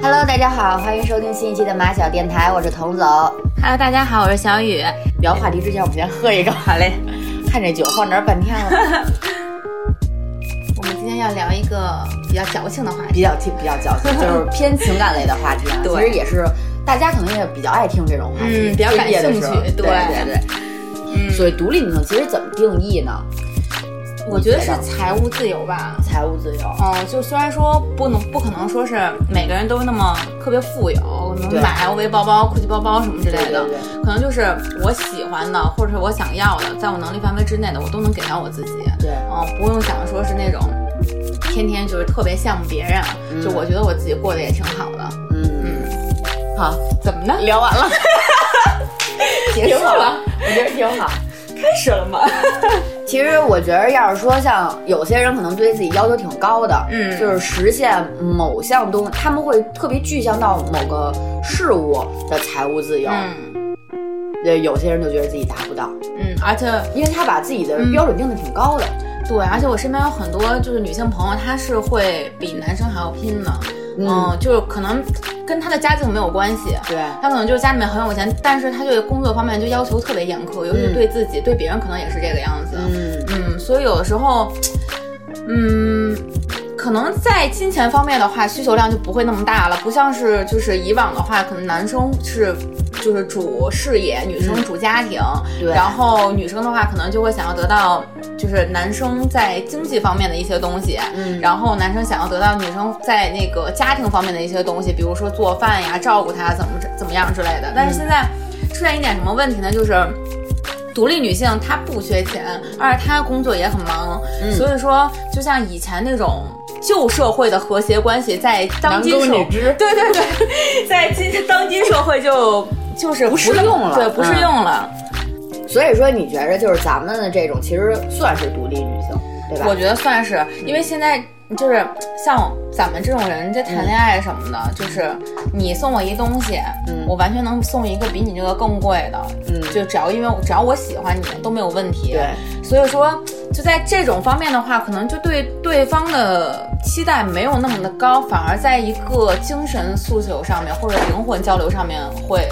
Hello，大家好，欢迎收听新一期的马小电台，我是童总。Hello，大家好，我是小雨。聊话题之前，我们先喝一个。好嘞，看这酒放这儿半天了，我们今天要聊一个比较矫情的话题。比较听比较矫情，就是偏情感类的话题其实也是大家可能也比较爱听这种话题，嗯比较感兴趣对对对对。嗯，所以独立女性其实怎么定义呢？我觉得是财务自由吧。财务自由，嗯，就虽然说不能不可能说是每个人都那么特别富有，能买 LV 包包、GUCCI 包包什么之类的，对对可能就是我喜欢的或者是我想要的，在我能力范围之内的，我都能给到我自己。对嗯，不用想着说是那种天天就是特别羡慕别人，就我觉得我自己过得也挺好的。嗯，嗯，好，怎么呢？聊完了，结束了，我觉得挺好。开始了吗？其实我觉得，要是说像有些人可能对自己要求挺高的，嗯。就是实现某项东，他们会特别具象到某个事物的财务自由。嗯。呃，有些人就觉得自己达不到，嗯，而且因为他把自己的标准定的挺高的。对，而且我身边有很多就是女性朋友，她是会比男生还要拼的，嗯，就是可能跟他的家境没有关系，对他可能就是家里面很有钱，但是他对工作方面就要求特别严苛，尤其对自己，对别人可能也是这个样子，嗯嗯，所以有的时候，嗯。可能在金钱方面的话，需求量就不会那么大了，不像是就是以往的话，可能男生是就是主事业，女生主家庭，对然后女生的话，可能就会想要得到就是男生在经济方面的一些东西，嗯然后男生想要得到女生在那个家庭方面的一些东西，比如说做饭呀、照顾她怎么怎么样之类的。但是现在出现一点什么问题呢？就是。独立女性她不缺钱，而且她工作也很忙，嗯所以说就像以前那种旧社会的和谐关系，在当今社男耕女织对对对，在今当今社会就就是不适用了对，不适嗯用了。所以说，你觉着就是咱们的这种，其实算是独立女性，对吧？我觉得算是，因为现在就是像咱们这种人，这谈恋爱什么的，就是你送我一东西，嗯我完全能送一个比你这个更贵的，嗯就只要因为只要我喜欢你都没有问题。对，所以说就在这种方面的话，可能就对对方的期待没有那么的高，反而在一个精神诉求上面或者灵魂交流上面会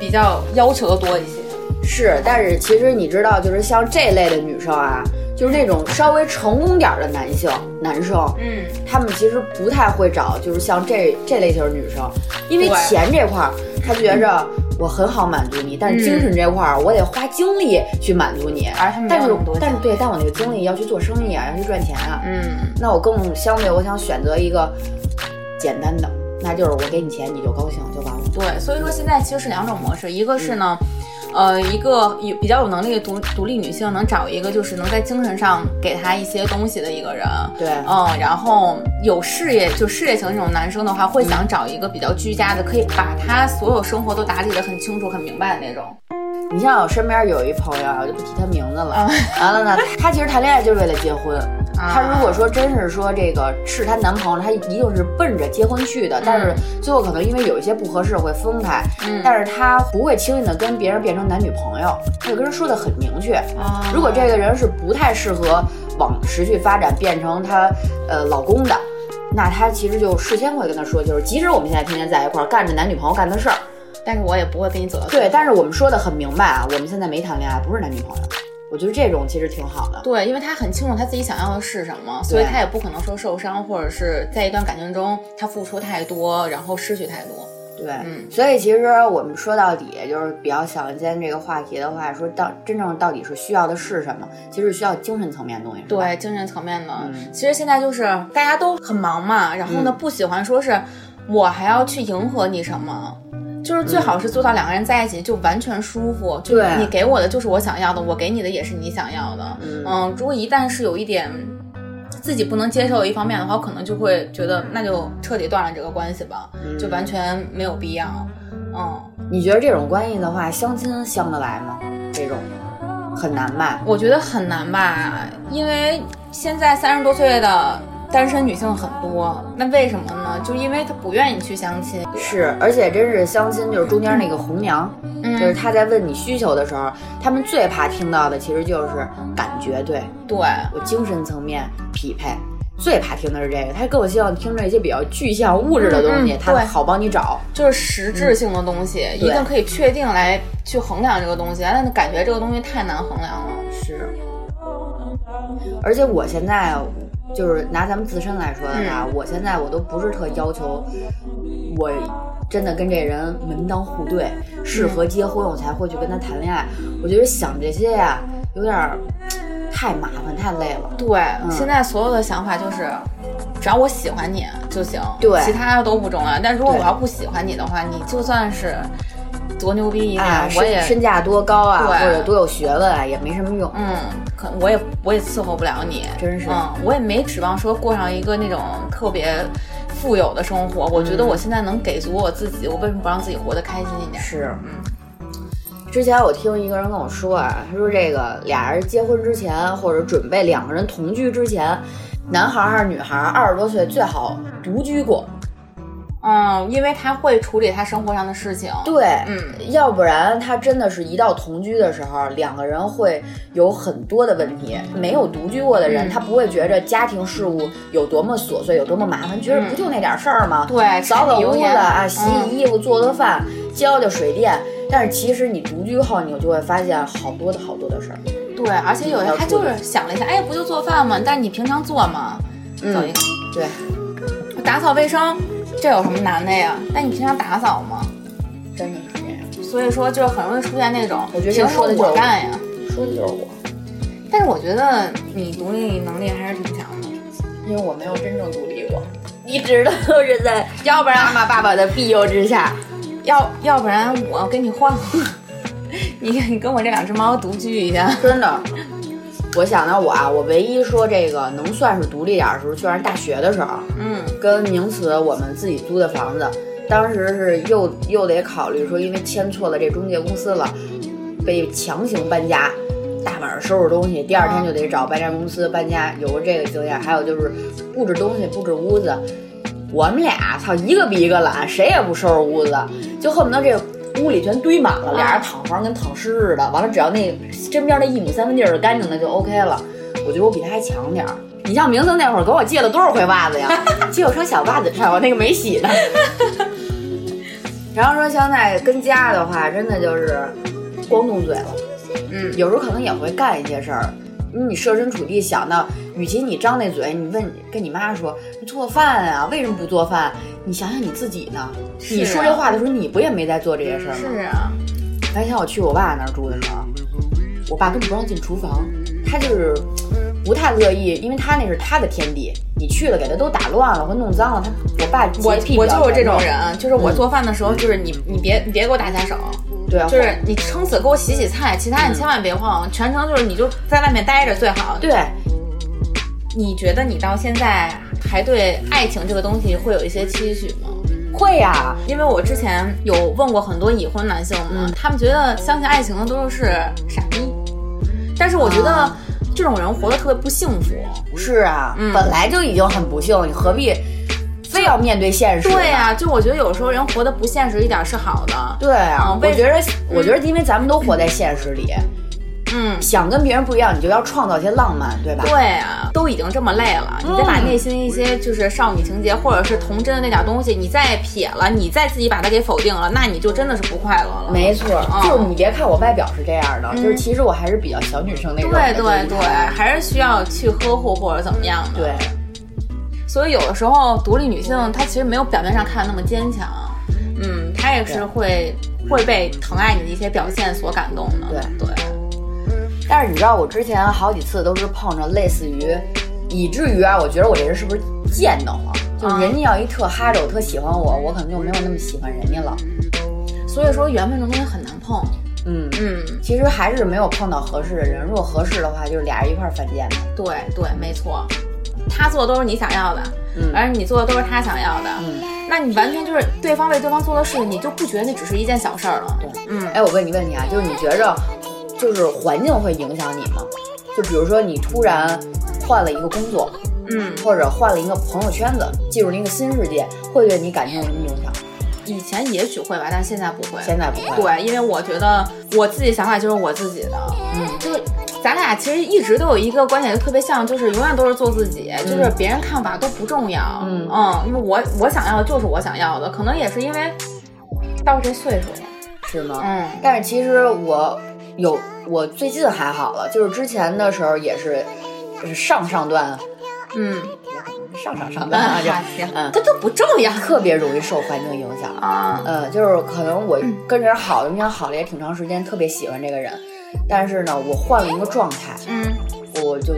比较要求的多一些。是，但是其实你知道，就是像这类的女生啊，就是那种稍微成功点儿的男性男生，嗯，他们其实不太会找，就是像这这类型的女生，因为钱这块儿，他觉着我很好满足你，但是精神这块儿，我得花精力去满足你。而他们但是但是对，但我那个精力要去做生意啊，要去赚钱啊，嗯，那我更相对，我想选择一个简单的，那就是我给你钱你就高兴就完了。对，所以说现在其实是两种模式，一个是呢。呃，一个有比较有能力的独独立女性，能找一个就是能在精神上给她一些东西的一个人，对嗯，然后有事业就事业型这种男生的话，会想找一个比较居家的，可以把他所有生活都打理得很清楚、很明白的那种。你像我身边有一朋友啊，我就不提他名字了。啊完了呢，他其实谈恋爱就是为了结婚。她如果说真是说这个是她男朋友，她一定是奔着结婚去的。但是最后可能因为有一些不合适会分开。嗯但是她不会轻易的跟别人变成男女朋友，她就跟人说的很明确。啊如果这个人是不太适合往持续发展变成她呃老公的，那她其实就事先会跟他说，就是即使我们现在天天在一块儿干着男女朋友干的事儿，但是我也不会跟你走到对，但是我们说的很明白啊，我们现在没谈恋爱，不是男女朋友。我觉得这种其实挺好的。对，因为他很清楚他自己想要的是什么，所以他也不可能说受伤，或者是在一段感情中他付出太多，然后失去太多。对，嗯所以其实我们说到底，就是比较想今天这个话题的话，说到真正到底是需要的是什么？其实需要精神层面的东西，对精神层面的，嗯其实现在就是大家都很忙嘛，然后呢，嗯不喜欢说是我还要去迎合你什么。就是最好是做到两个人在一起就完全舒服，就对你给我的就是我想要的，我给你的也是你想要的。嗯如果一旦是有一点自己不能接受的一方面的话，我可能就会觉得那就彻底断了这个关系吧，就完全没有必要。嗯，你觉得这种关系的话，相亲相得来吗？这这种很难吧？我觉得很难吧，因为现在三十多岁的单身女性很多，那为什么呢？就因为她不愿意去相亲。是，而且真是相亲，就是中间那个红娘，嗯就是他在问你需求的时候，他们最怕听到的其实就是感觉对对，我精神层面匹配。最怕听的是这个，他更希望听着一些比较具象物质的东西，嗯嗯他好帮你找。就是实质性的东西，一定可以确定来去衡量这个东西，但是感觉这个东西太难衡量了。是，而且我现在就是拿咱们自身来说的话，我现在我都不是特要求我真的跟这人门当户对，适合结婚我才会去跟他谈恋爱。我觉得想这些呀，有点儿太麻烦太累了。对，现在所有的想法就是，只要我喜欢你就行，对其他的都不重要。但如果我要不喜欢你的话，你就算是多牛逼一点，哎，我也身身价多高啊，对或者多有学问啊，也没什么用。嗯，可我也我也伺候不了你，真是嗯，我也没指望说过上一个那种特别富有的生活。我觉得我现在能给足我自己，我为什么不让自己活得开心一点？是，嗯之前我听一个人跟我说啊，他说这个俩人结婚之前，或者准备两个人同居之前，男孩儿还是女孩儿，二十多岁最好独居过。嗯，因为他会处理他生活上的事情。对，嗯，要不然他真的是一到同居的时候，两个人会有很多的问题。没有独居过的人，嗯他不会觉着家庭事务有多么琐碎，有多么麻烦，觉得不就那点事儿吗？对扫扫屋子啊，洗嗯洗衣服，做做饭，交交水电。但是其实你独居后，你就会发现好多的好多的事儿。对，而且有的他就是想了一下，哎，不就做饭吗？但是你平常做吗？嗯对，打扫卫生，这有什么难的呀？那你平常打扫吗？真的是这样。所以说，就是很容易出现那种，我觉得说的就是我干呀。说的就是我，但是我觉得你独立能力还是挺强的，因为我没有真正独立过，一直都是在 要不然妈妈爸爸的庇佑之下。要要不然我跟你换换，你你跟我这两只猫独居一下。真的，我想到我啊，我唯一说这个能算是独立点儿的时候，就是大学的时候，嗯，跟名词我们自己租的房子，当时是又又得考虑说，因为签错了这中介公司了，被强行搬家。大晚上收拾东西，第二天就得找搬家公司搬家，有过这个经验。还有就是布置东西、布置屋子，我们俩操一个比一个懒，谁也不收拾屋子，就恨不得这屋里全堆满了，俩人躺床跟躺尸似的。完了，只要那身边那一亩三分地儿是干净的就 OK 了。我觉得我比他还强点儿。你像明森那会儿给我借了多少回袜子呀？借我双小袜子穿，我那个没洗呢。然后说现在跟家的话，真的就是光动嘴了。嗯有时候可能也会干一些事儿。你设身处地想到，与其你张那嘴，你问跟你妈说你做饭啊，为什么不做饭？你想想你自己呢？啊你说这话的时候，你不也没在做这些事儿吗？是啊，白天我去我爸那儿住的时候，我爸根本不让进厨房，他就是不太乐意，因为他那是他的天地，你去了给他都打乱了或弄脏了，他我爸我我就是这种，人，就是我做饭的时候，就是你你别你别给我打下手，对啊，就是你撑死给我洗洗菜，其他你千万别碰，全程就是你就在外面待着最好。对，你觉得你到现在还对爱情这个东西会有一些期许吗？会呀、因为我之前有问过很多已婚男性嘛，嗯他们觉得相信爱情的都是傻逼，但是我觉得啊这种人活得特别不幸福。是啊，嗯本来就已经很不幸，你何必非要面对现实？对呀、就我觉得有时候人活得不现实一点是好的。对啊，我觉得，我觉得，因为咱们都活在现实里，嗯，想跟别人不一样，你就要创造一些浪漫，对吧？对啊，都已经这么累了，你再把内心一些就是少女情节或者是童真的那点东西，你再撇了，你再自己把它给否定了，那你就真的是不快乐了。没错，嗯就是你别看我外表是这样的，就是其实我还是比较小女生那种。对对对，还是需要去呵护或者怎么样的。对，所以有的时候独立女性她其实没有表面上看的那么坚强，嗯，她也是会会被疼爱你的一些表现所感动的。对对，但是你知道，我之前好几次都是碰着类似于，以至于啊，我觉得我这人是不是贱得慌？就人家要一特哈着我，特喜欢我，我可能就没有那么喜欢人家了。所以说缘分这东西很难碰。嗯，嗯，其实还是没有碰到合适的人。如果合适的话，就是俩人一块儿犯贱的。对对，没错。他做的都是你想要的，嗯而你做的都是他想要的，嗯，那你完全就是对方为对方做的事，你就不觉得那只是一件小事儿了。对，嗯哎，我问你问题啊，就是你觉着就是环境会影响你吗？就比如说你突然换了一个工作，嗯，或者换了一个朋友圈子，进入了一个新世界，会对你感情有什么影响？以前也许会吧，但现在不会。现在不会。对，因为我觉得我自己想法就是我自己的，嗯，就是咱俩其实一直都有一个观点，就特别像，就是永远都是做自己，就是别人看法都不重要。嗯嗯，因为我我想要的就是我想要的，可能也是因为到这岁数了。是吗？嗯但是其实我有，我最近还好了，就是之前的时候也是，就是上上段，嗯，上上上段啊，就行，嗯这都不重要特别容易受环境影响。啊。呃，就是可能我跟人好，跟人好了也挺长时间，特别喜欢这个人，但是呢，我换了一个状态，嗯我就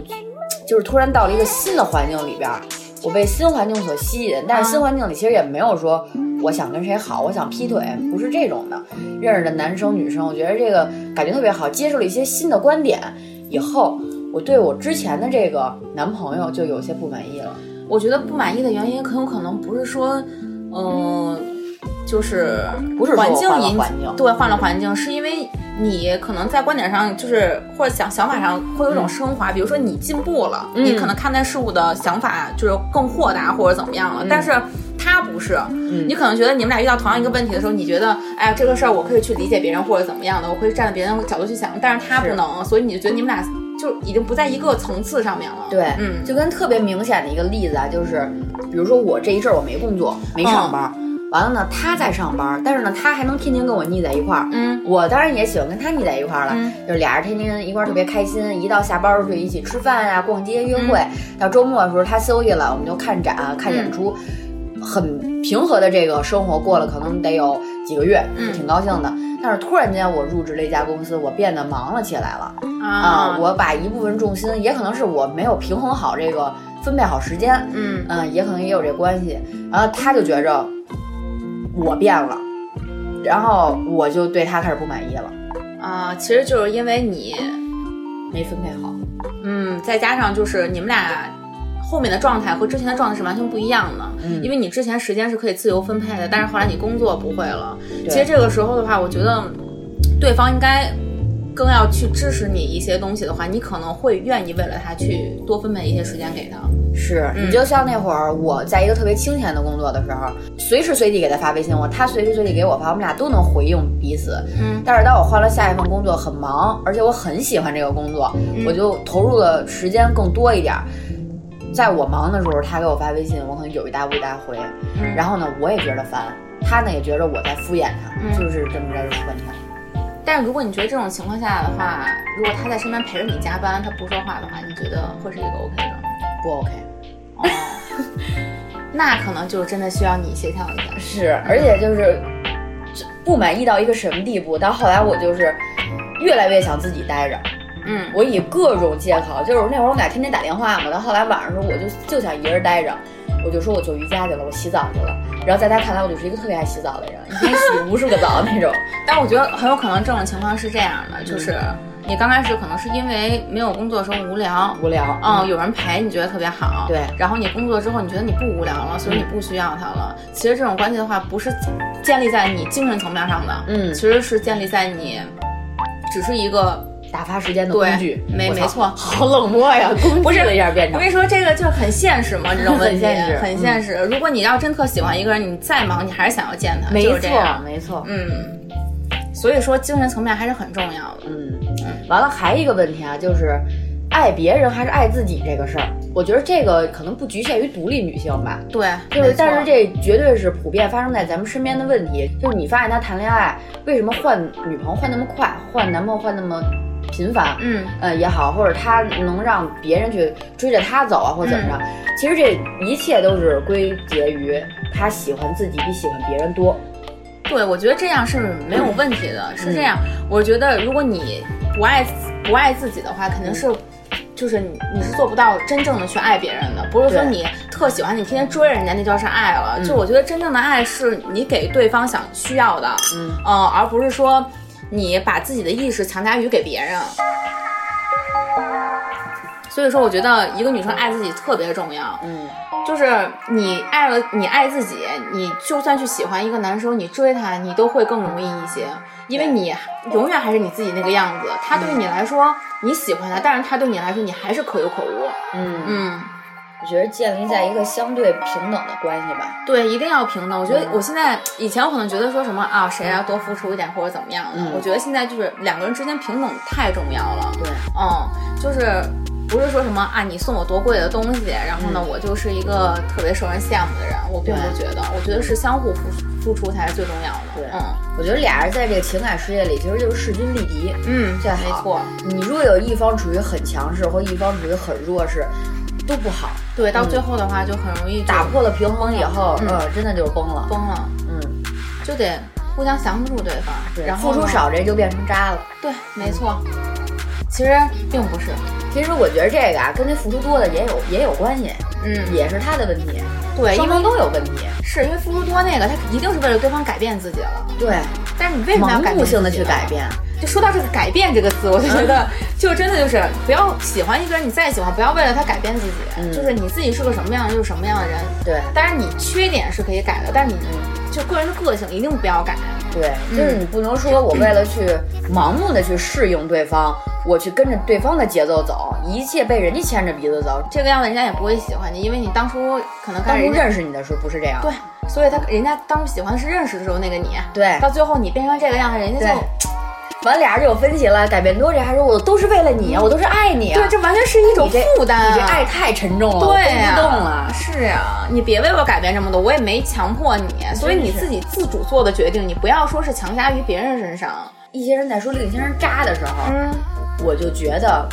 就是突然到了一个新的环境里边儿，我被新环境所吸引，但是新环境里其实也没有说我想跟谁好，我想劈腿，不是这种的。认识的男生女生，我觉得这个感觉特别好，接受了一些新的观点以后，我对我之前的这个男朋友就有些不满意了。我觉得不满意的原因很有可能不是说，嗯、就是不是说环境引对换了环境，是因为你可能在观点上就是或者想想法上会有一种升华，比如说你进步了，嗯。你可能看待事物的想法就是更豁达或者怎么样了，但是。他不是，嗯。你可能觉得你们俩遇到同样一个问题的时候，你觉得，哎呀，这个事儿我可以去理解别人或者怎么样的，我可以站在别人的角度去想，但是他不能，所以你就觉得你们俩就已经不在一个层次上面了。对，嗯。就跟特别明显的一个例子啊，就是比如说我这一阵儿我没工作，没上班，完了呢他在上班，但是呢他还能天天跟我腻在一块儿，嗯我当然也喜欢跟他腻在一块儿了，嗯就是俩人天天一块儿特别开心，一到下班儿就一起吃饭呀、逛街、约会，到周末的时候他休息了，我们就看展、看演出。很平和的这个生活过了，可能得有几个月，挺高兴的。但是突然间，我入职了一家公司，我变得忙了起来了。啊，啊，我把一部分重心，也可能是我没有平衡好这个分配好时间，嗯嗯，也可能也有这关系。然后他就觉着我变了，然后我就对他开始不满意了，啊，其实就是因为你，没分配好。嗯，再加上就是你们俩后面的状态和之前的状态是完全不一样的。嗯因为你之前时间是可以自由分配的，但是后来你工作不会了。其实这个时候的话，我觉得对方应该更要去支持你一些东西的话，你可能会愿意为了他去多分配一些时间给他。是你就像那会儿我在一个特别清闲的工作的时候，随时随地给他发微信，我他随时随地给我发，我们俩都能回应彼此。嗯但是当我换了下一份工作，很忙，而且我很喜欢这个工作，我就投入的时间更多一点儿。在我忙的时候，他给我发微信，我可能有一搭无一搭回，嗯然后呢，我也觉得烦，他呢也觉得我在敷衍他，嗯就是这么着就出问题了。但是如果你觉得这种情况下的话，如果他在身边陪着你加班，他不说话的话，你觉得会是一个 OK 的状态？不 OK，哦，那可能就真的需要你协调一下。是，而且就是不满意到一个什么地步，到后来我就是越来越想自己待着。嗯，我以各种借口，就是那会儿我们俩天天打电话嘛，到后来晚上的时候我就就想一个人待着，我就说我做瑜伽去了，我洗澡去了。然后在他看来，我就是一个特别爱洗澡的人，一天洗无数个澡那种。但我觉得很有可能这种情况是这样的，就是你刚开始可能是因为没有工作的时候无聊。无聊，嗯，有人陪，你觉得特别好。对然后你工作之后，你觉得你不无聊了，所以你不需要他了。其实这种关系的话，不是建立在你精神层面上的，嗯其实是建立在你只是一个打发时间的工具，没没错。好冷漠呀，工具了一下变成。我跟。你说，这个就是很现实嘛，这种问题。很现实很现实。如果你要真特喜欢一个人，你再忙，你还是想要见他，没就是这错，。没错，嗯，所以说精神层面还是很重要的。嗯，完了还一个问题啊，就是爱别人还是爱自己这个事儿，我觉得这个可能不局限于独立女性吧，对，就是，但是这绝对是普遍发生在咱们身边的问题。就是你发现他谈恋爱，为什么换女朋友换那么快，换男朋友换那么频繁？嗯，呃也好，或者他能让别人去追着他走啊，或者怎么着？其实这一切都是归结于他喜欢自己比喜欢别人多。对，我觉得这样是没有问题的。嗯是这样，我觉得如果你不爱不爱自己的话，肯定是。就是你，你是做不到真正的去爱别人的，不是说你特喜欢你天天追人家，那叫是爱了。嗯就我觉得真正的爱是你给对方想需要的，嗯呃，而不是说你把自己的意识强加于给别人。所以说，我觉得一个女生爱自己特别重要。嗯，就是你爱了，你爱自己，你就算去喜欢一个男生，你追他，你都会更容易一些，因为你永远还是你自己那个样子。他对于你来说你喜欢他，但是他对你来说你还是可有可无。嗯，嗯，我觉得建立在一个相对平等的关系吧。对，一定要平等。我觉得嗯我现在以前我可能觉得说什么啊，谁要多付出一点或者怎么样的，嗯我觉得现在就是两个人之间平等太重要了。对，嗯，就是不是说什么啊，你送我多贵的东西，然后呢，嗯我就是一个特别受人羡慕的人，我并不觉得，我觉得是相互付付出才是最重要的。对嗯我觉得俩人在这个情感世界里，其实就是势均力敌。嗯，最好没错。你如果有一方处于很强势，或一方处于很弱势，都不好。对，到最后的话就很容易就打破了平衡以后，嗯呃，真的就崩了。崩了，嗯，就得互相降不住对方，对，然后付出少，这就变成渣了。对，没错。其实并不是，其实我觉得这个啊，跟那付出多的也有也有关系，嗯，也是他的问题，对，双方都有问题。是因为付出多那个，他一定是为了对方改变自己了。对，但是你为什么要改变盲目性的去改？变。就说到这个“改变”这个词，我就觉得，就真的就是不要喜欢一个人，你再喜欢，不要为了他改变自己，嗯就是你自己是个什么样的就是什么样的人。对当然你缺点是可以改的，但是你就个人的个性一定不要改。对，嗯就是你不能说我为了去盲目的去适应对方，我去跟着对方的节奏走，一切被人家牵着鼻子走。这个样子人家也不会喜欢你，因为你当初可能当初认识你的时候不是这样。对，所以他人家当初喜欢的是认识的时候那个你，对到最后你变成这个样子，人家对就。完俩人就有分歧了，改变多这还说我都是为了你，我都是爱你啊。对，这完全是一种负担啊！你这爱太沉重了，对呀、我背不动了。是啊，你别为我改变这么多，我也没强迫你，所以你自己自主做的决定，你不要说是强加于别人身上。一些人在说另一些人渣的时候，嗯，我就觉得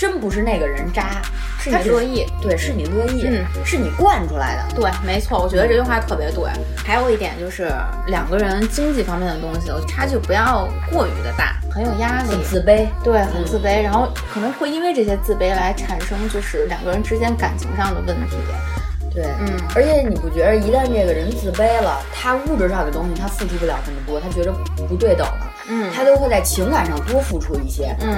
真不是那个人渣，是你乐意。对，是你乐意，嗯是你惯出来的。对，没错，我觉得这句话特别对。还有一点就是，两个人经济方面的东西差距不要过于的大，很有压力很。自卑，对，很自卑，然后可能会因为这些自卑来产生就是两个人之间感情上的问题。对，嗯而且你不觉得一旦这个人自卑了，他物质上的东西他付出不了这么多，他觉得不对等了，嗯他都会在情感上多付出一些，嗯，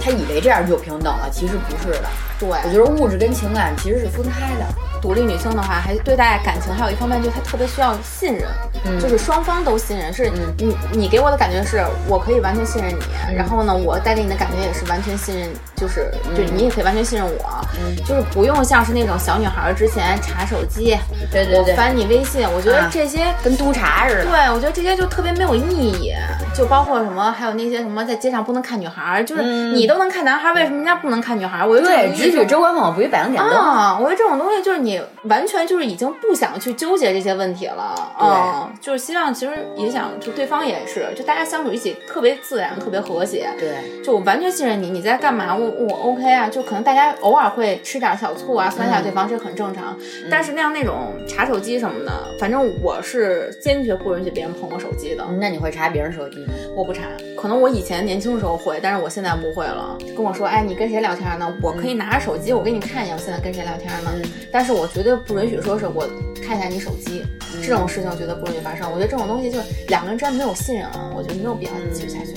他以为这样就平等了，其实不是的。对，我觉得物质跟情感其实是分开的。独立女性的话，还对待感情还有一方面就是她特别需要信任，嗯就是双方都信任。是嗯你你给我的感觉是我可以完全信任你，然后呢，我带给你的感觉也是完全信任，就是就你也可以完全信任我，嗯就是不用像是那种小女孩儿之前查手机，对对对我翻你微信，我觉得啊这些。跟督查似的。对，我觉得这些就特别没有意义，就包括什么，还有那些什么在街上不能看女孩儿，就是嗯你都能看男孩儿，为什么人家不能看女孩儿？我觉得这种对，东西就只许州官放火，不许百灵点灯。啊，我觉得这种东西就是你完全就是已经不想去纠结这些问题了，对嗯，就是希望其实也想就对方也是，就大家相处一起特别自然，特别和谐。对，就我完全信任你，你在干嘛？我我 OK 啊，就可能大家偶尔会吃点小醋啊，酸一下对方，这很正常。但是那样那种查手机什么的，反正我是坚决不允许别人碰我手机的，那你会查别人手机吗？我不馋。可能我以前年轻的时候会，但是我现在不会了。跟我说，哎，你跟谁聊天呢？我可以拿着手机，我给你看一眼，我现在跟谁聊天呢？但是我绝对不允许说是我看一下你手机，这种事情我绝对不允许发生。我觉得这种东西就是两个人之间没有信任啊，我觉得没有必要继续下去。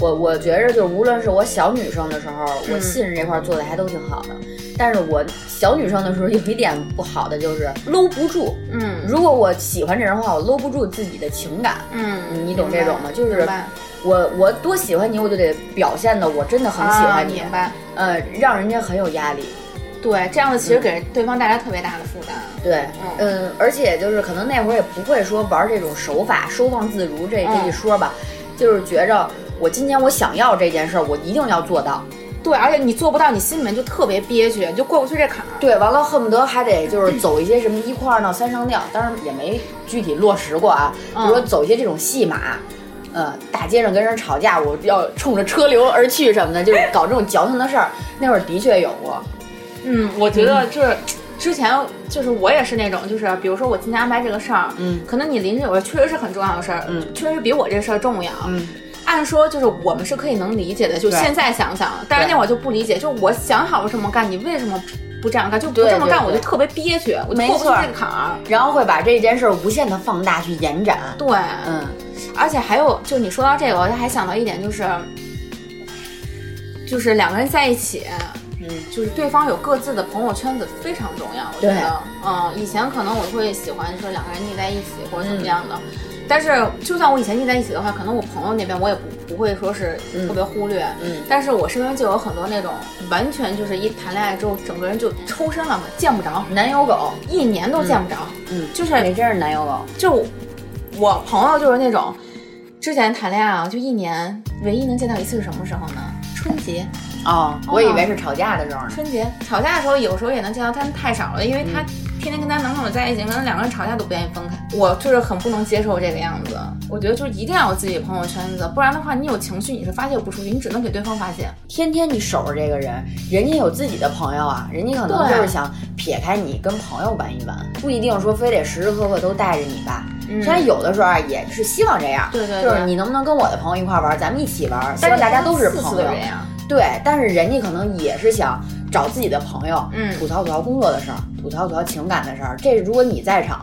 我我觉着就是，无论是我小女生的时候，嗯我信任这块儿做的还都挺好的。但是我小女生的时候有一点不好的就是搂不住。嗯如果我喜欢这人的话，我搂不住自己的情感。嗯，你懂这种吗？就是我我多喜欢你，我就得表现的我真的很喜欢你，啊明白？呃，让人家很有压力。对，这样子其实给对方带来特别大的负担。对，嗯，而且就是可能那会儿也不会说玩这种手法，收放自如这这一说吧，就是觉着我今天我想要这件事儿，我一定要做到。对，而且你做不到，你心里面就特别憋屈，就过不去这坎儿。对，完了恨不得还得就是走一些什么一块二闹三上吊，当然也没具体落实过啊。比如说走一些这种戏码，呃，大街上跟人吵架，我要冲着车流而去什么的，就是搞这种矫情的事儿。那会儿的确有过。嗯，我觉得就是。之前就是我也是那种，就是比如说我今天安排这个事儿，嗯，可能你临时有个确实是很重要的事儿，嗯，确实比我这事儿重要，嗯，按说就是我们是可以能理解的，就现在想想，但是那会儿就不理解，就我想好了这么干，你为什么不这样干？就不对这么干，我就特别憋屈，我就没过不去这个坎儿。然后会把这件事儿无限的放大去延展。对，嗯，而且还有，就你说到这个，我还想到一点，就是就是两个人在一起，嗯，就是对方有各自的朋友圈子非常重要。我觉对得，嗯，以前可能我会喜欢说两个人腻在一起或者怎么样的，但是就算我以前腻在一起的话，可能我朋友那边我也不不会说是特别忽略。嗯但是我身边就有很多那种完全就是一谈恋爱之后，整个人就抽身了嘛，见不着，男友狗，一年都见不着。嗯，就是你真是男友狗。就我朋友就是那种，之前谈恋爱啊，就一年唯一能见到一次是什么时候呢？春节。哦，我以为是吵架的时候呢。春节吵架的时候，有时候也能见到，但太少了，因为她天天跟她男朋友在一起，可能两个人吵架都不愿意分开。我就是很不能接受这个样子，我觉得就是一定要有自己的朋友圈子，不然的话，你有情绪你是发泄不出去，你只能给对方发泄。天天你守着这个人，人家有自己的朋友啊，人家可能就是想撇开你跟朋友玩一玩，不一定说非得时时刻刻都带着你吧。嗯虽然有的时候啊也是希望这样，对对对就是你能不能跟我的朋友一块玩，咱们一起玩，希望大家都是朋友。对，但是人家可能也是想找自己的朋友，嗯吐槽吐槽工作的事儿，吐槽吐槽情感的事儿。这如果你在场，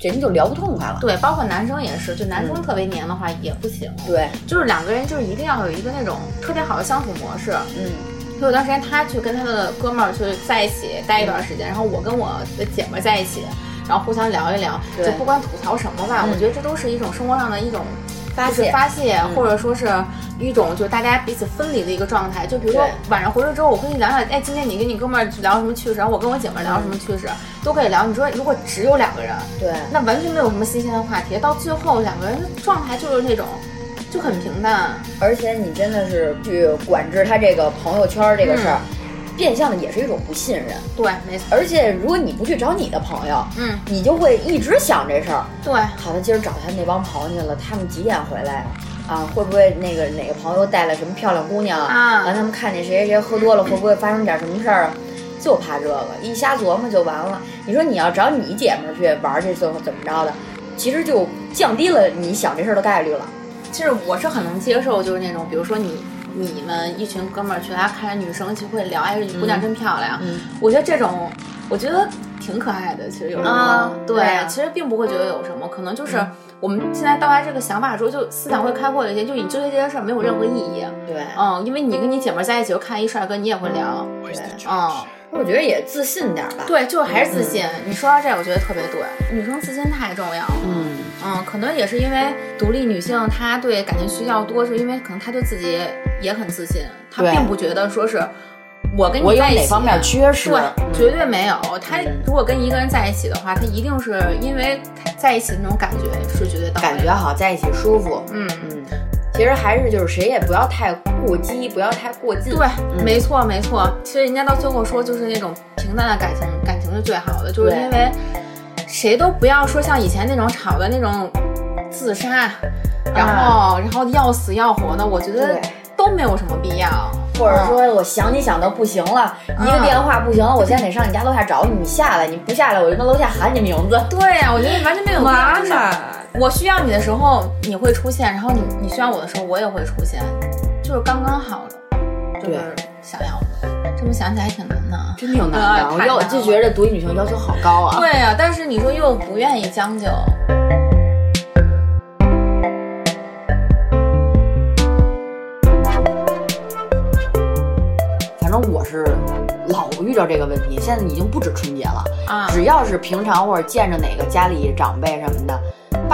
人家就聊不痛快了。对，包括男生也是，就男生特别黏的话也不行。对，就是两个人就是一定要有一个那种特别好的相处模式。嗯，所以有段时间他去跟他的哥们儿去在一起待一段时间，然后我跟我的姐们儿在一起，然后互相聊一聊，对就不管吐槽什么吧，嗯我觉得这都是一种生活上的一种发泄就是发泄，嗯或者说是一种就是大家彼此分离的一个状态。就比如说晚上回来之后，我跟你聊聊，哎，今天你跟你哥们儿聊什么趣事，然后我跟我姐们儿聊什么趣事，都可以聊。你说如果只有两个人，对，那完全没有什么新鲜的话题，到最后两个人的状态就是那种就很平淡。而且你真的是去管制他这个朋友圈这个事儿，变相的也是一种不信任。对，没错，而且如果你不去找你的朋友，嗯，你就会一直想这事儿。对，好，他今儿找他那帮朋友去了，他们几点回来？啊，会不会那个哪个朋友带了什么漂亮姑娘啊完他们看见谁谁谁喝多了，会不会发生点什么事儿？就怕这个，一瞎琢磨就完了。你说你要找你姐们儿去玩儿去，最后怎么着的？其实就降低了你想这事儿的概率了。其实我是很能接受，就是那种，比如说你你们一群哥们儿去，他看着女生就会聊，哎，这姑娘真漂亮。嗯我觉得这种，我觉得挺可爱的。其实有时候，啊对，对啊其实并不会觉得有什么，可能就是我们现在到达这个想法之后，就思想会开阔一些，就你纠结这件事儿没有任何意义。对，嗯，因为你跟你姐们儿在一起，就看一帅哥，你也会聊。对，嗯，我觉得也自信点儿吧。，对，就是还是自信。你说到这，我觉得特别对，女生自信太重要了。嗯，嗯，可能也是因为独立女性，她对感情需要多，是因为可能她对自己也很自信，她并不觉得说是我跟你在一起哪方面缺失？对，嗯绝对没有。她如果跟一个人在一起的话，她一定是因为在一起的那种感觉是绝对到位感觉好，在一起舒服。嗯，嗯，其实还是就是谁也不要太过激，不要太过劲。对，嗯没错没错。其实人家到最后说，就是那种平淡的感情，感情是最好的，就是因为谁都不要说像以前那种吵的那种自杀，然后、然后要死要活的，我觉得都没有什么必要。或者说我想你想的不行了，一个电话不行了，我现在得上你家楼下找你，你下来，你不下来我就跟楼下喊你名字。对呀、我觉得完全没有必要。我需要你的时候你会出现，然后你你需要我的时候我也会出现，就是刚刚好的，就是想要的。这么想起来还挺难的。真挺难啊的，我就觉得独立女性要求好高啊。对呀、但是你说又不愿意将就，反正我是老遇到这个问题，现在已经不止春节了，啊只要是平常或者见着哪个家里长辈什么的，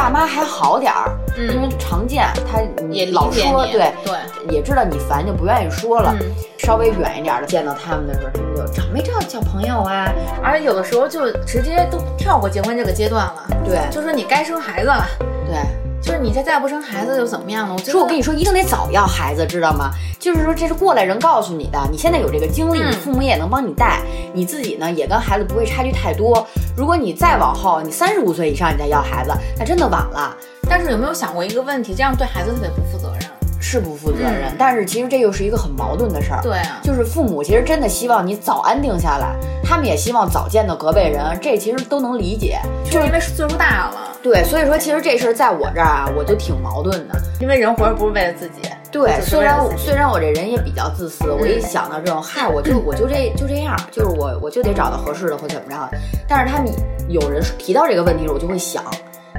爸妈还好点儿，嗯因为常见，他也老说对对，也知道你烦就不愿意说了。嗯稍微远一点的见到他们的时候，他们就找没找小朋友啊？而且有的时候就直接都跳过结婚这个阶段了，对就说你该生孩子了，对，就是你这再不生孩子又怎么样呢？我说我跟你说，一定得早要孩子，知道吗？就是说这是过来人告诉你的，你现在有这个经历，父母也能帮你带，你自己呢也跟孩子不会差距太多。如果你再往后，你三十五岁以上你再要孩子，那真的晚了。但是有没有想过一个问题，这样对孩子特别不负责任？是不负责任，嗯但是其实这又是一个很矛盾的事儿。对啊，就是父母其实真的希望你早安定下来，他们也希望早见到隔辈人，这其实都能理解。就是因为岁数大了，对，所以说其实这事儿在我这儿啊，我就挺矛盾的。因为人活着不是为了自己，对，虽然虽然我这人也比较自私，我一想到这种，嗨，我就 我就这就这样，就是我我就得找到合适的或怎么着。但是他们有人提到这个问题时，我就会想，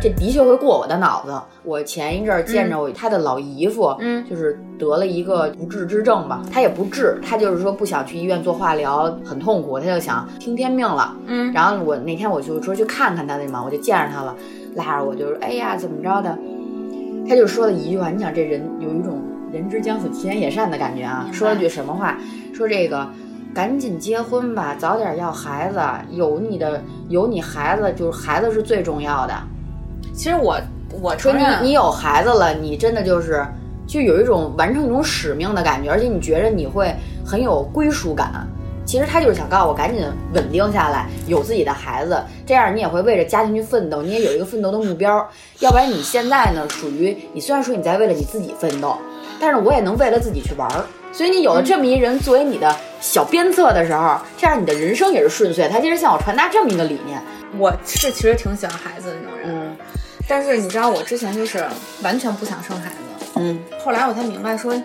这的确会过我的脑子。我前一阵儿见着我他的老姨夫，嗯就是得了一个不治之症吧，他也不治，他就是说不想去医院做化疗，很痛苦，他就想听天命了。嗯然后我那天我就说去看看他的嘛，我就见着他了。拉着我，就说哎呀怎么着的，他就说了一句话，你想这人有一种人之将死，其言也善的感觉啊，说了句什么话？说这个赶紧结婚吧，早点要孩子，有你的有你孩子，就是孩子是最重要的。其实我我说你你有孩子了，你真的就是就有一种完成一种使命的感觉，而且你觉着你会很有归属感。其实他就是想告诉我，赶紧稳定下来，有自己的孩子，这样你也会为着家庭去奋斗，你也有一个奋斗的目标。要不然你现在呢，属于你虽然说你在为了你自己奋斗，但是我也能为了自己去玩儿。所以你有了这么一人作为你的小鞭策的时候，这样你的人生也是顺遂。他其实向我传达这么一个理念。我是其实挺喜欢孩子的那种人，嗯但是你知道我之前就是完全不想生孩子，嗯，后来我才明白说，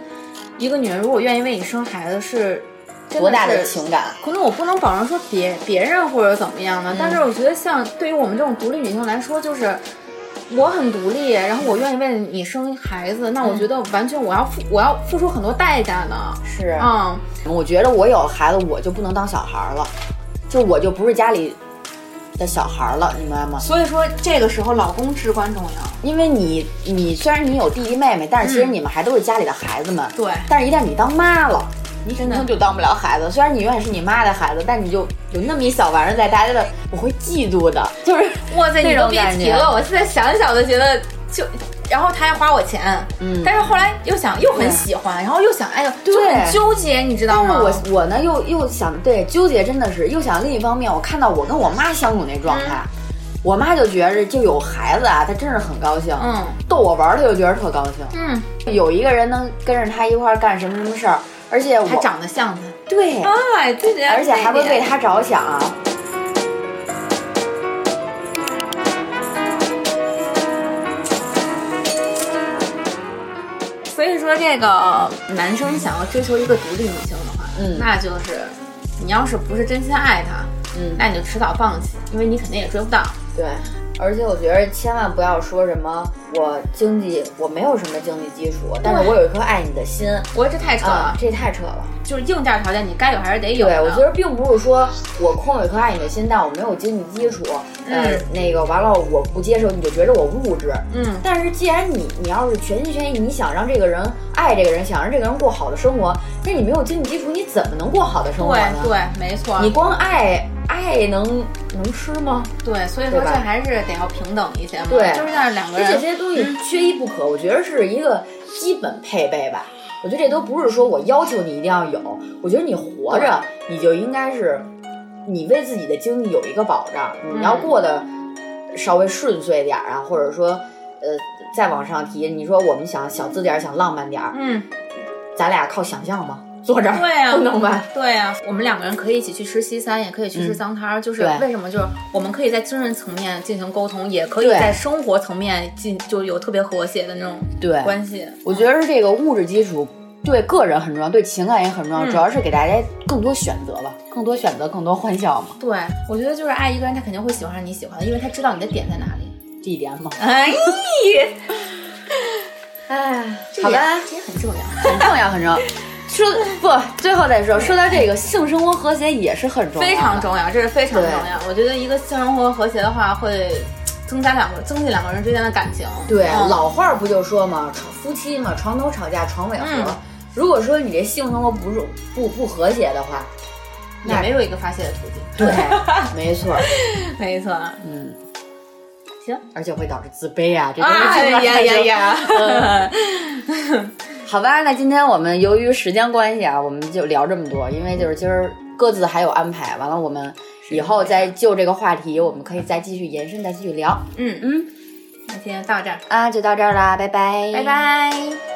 一个女人如果愿意为你生孩子是真多大的情感？可能我不能保证说别别人或者怎么样的，嗯但是我觉得像对于我们这种独立女性来说，就是我很独立，然后我愿意为了你生孩子，那我觉得完全我要付我要付出很多代价呢。是嗯，我觉得我有了孩子，我就不能当小孩儿了，就我就不是家里的小孩儿了，你明白吗？所以说这个时候老公至关重要。因为你你虽然你有弟弟妹妹，但是其实你们还都是家里的孩子们。对但是一旦你当妈了，你真的就当不了孩子。虽然你永远是你妈的孩子，但你就有那么一小玩意儿在，大家的我会嫉妒的，就是哇塞，那你都别提了，我现在想想都觉得就，然后他还花我钱，嗯但是后来又想又很喜欢，然后又想，哎呦，就很纠结，你知道但是吗？我我呢又又想对纠结，真的是又想另一方面，我看到我跟我妈相处那状态，我妈就觉着就有孩子啊，她真是很高兴，嗯逗我玩儿，她就觉得特高兴。嗯，有一个人能跟着她一块儿干什么什么事儿，而且我还长得像他，对，哎，对对，而且还会为他着想。所以说，这个男生想要追求一个独立女性的话，嗯。那就是你要是不是真心爱她，嗯。那你就迟早放弃，因为你肯定也追不到。对，而且我觉得千万不要说什么我经济我没有什么经济基础，但是我有一颗爱你的心我这太扯了，啊，这太扯了。就是硬件条件你该有还是得有。对，我觉得并不是说我空有一颗爱你的心，但我没有经济基础，呃嗯，那个完了我不接受，你就觉得我物质。嗯，但是既然你你要是全心全意，你想让这个人爱这个人，想让这个人过好的生活，那你没有经济基础，你怎么能过好的生活对呢？对，没错。你光爱爱能能吃吗？对，所以说这还是得要平等一些嘛。对就是让两个而且这。些东西缺一不可，我觉得是一个基本配备吧。我觉得这都不是说我要求你一定要有，我觉得你活着你就应该是，你为自己的经济有一个保障，你要过得稍微顺遂点儿啊，或者说，呃，再往上提，你说我们想小资点儿，想浪漫点儿，嗯，咱俩靠想象吗？坐这儿对呀、不能吧？对呀、我们两个人可以一起去吃西餐，也可以去吃脏摊儿。就是为什么？就是我们可以在精神层面进行沟通，也可以在生活层面进就有特别和谐的那种对关系。我觉得是这个物质基础对个人很重要，对情感也很重要，嗯主要是给大家更多选择吧，更多选择，更多欢笑嘛，对，我觉得就是爱一个人，他肯定会喜欢上你喜欢的，因为他知道你的点在哪里。这一点嘛。哎，哎，好吧，这也很重要。很重要，很重要。说不，最后再说，说到这个性生活和谐也是很重要，非常重要，这是非常重要。我觉得一个性生活和谐的话，会增加两个增进两个人之间的感情。对，嗯老话儿不就说嘛，吵夫妻嘛，床头吵架床尾和。嗯如果说你这性生活不是不不和谐的话，也没有一个发泄的途径。对，没错儿，没错。嗯，行。而且会导致自卑啊，这种啊情况呀呀呀！好吧，那今天我们由于时间关系啊，我们就聊这么多，因为就是今儿各自还有安排，完了我们以后再就这个话题，我们可以再继续延伸，再继续聊。嗯嗯，那今天到这儿，啊，就到这儿啦，拜拜，拜。拜。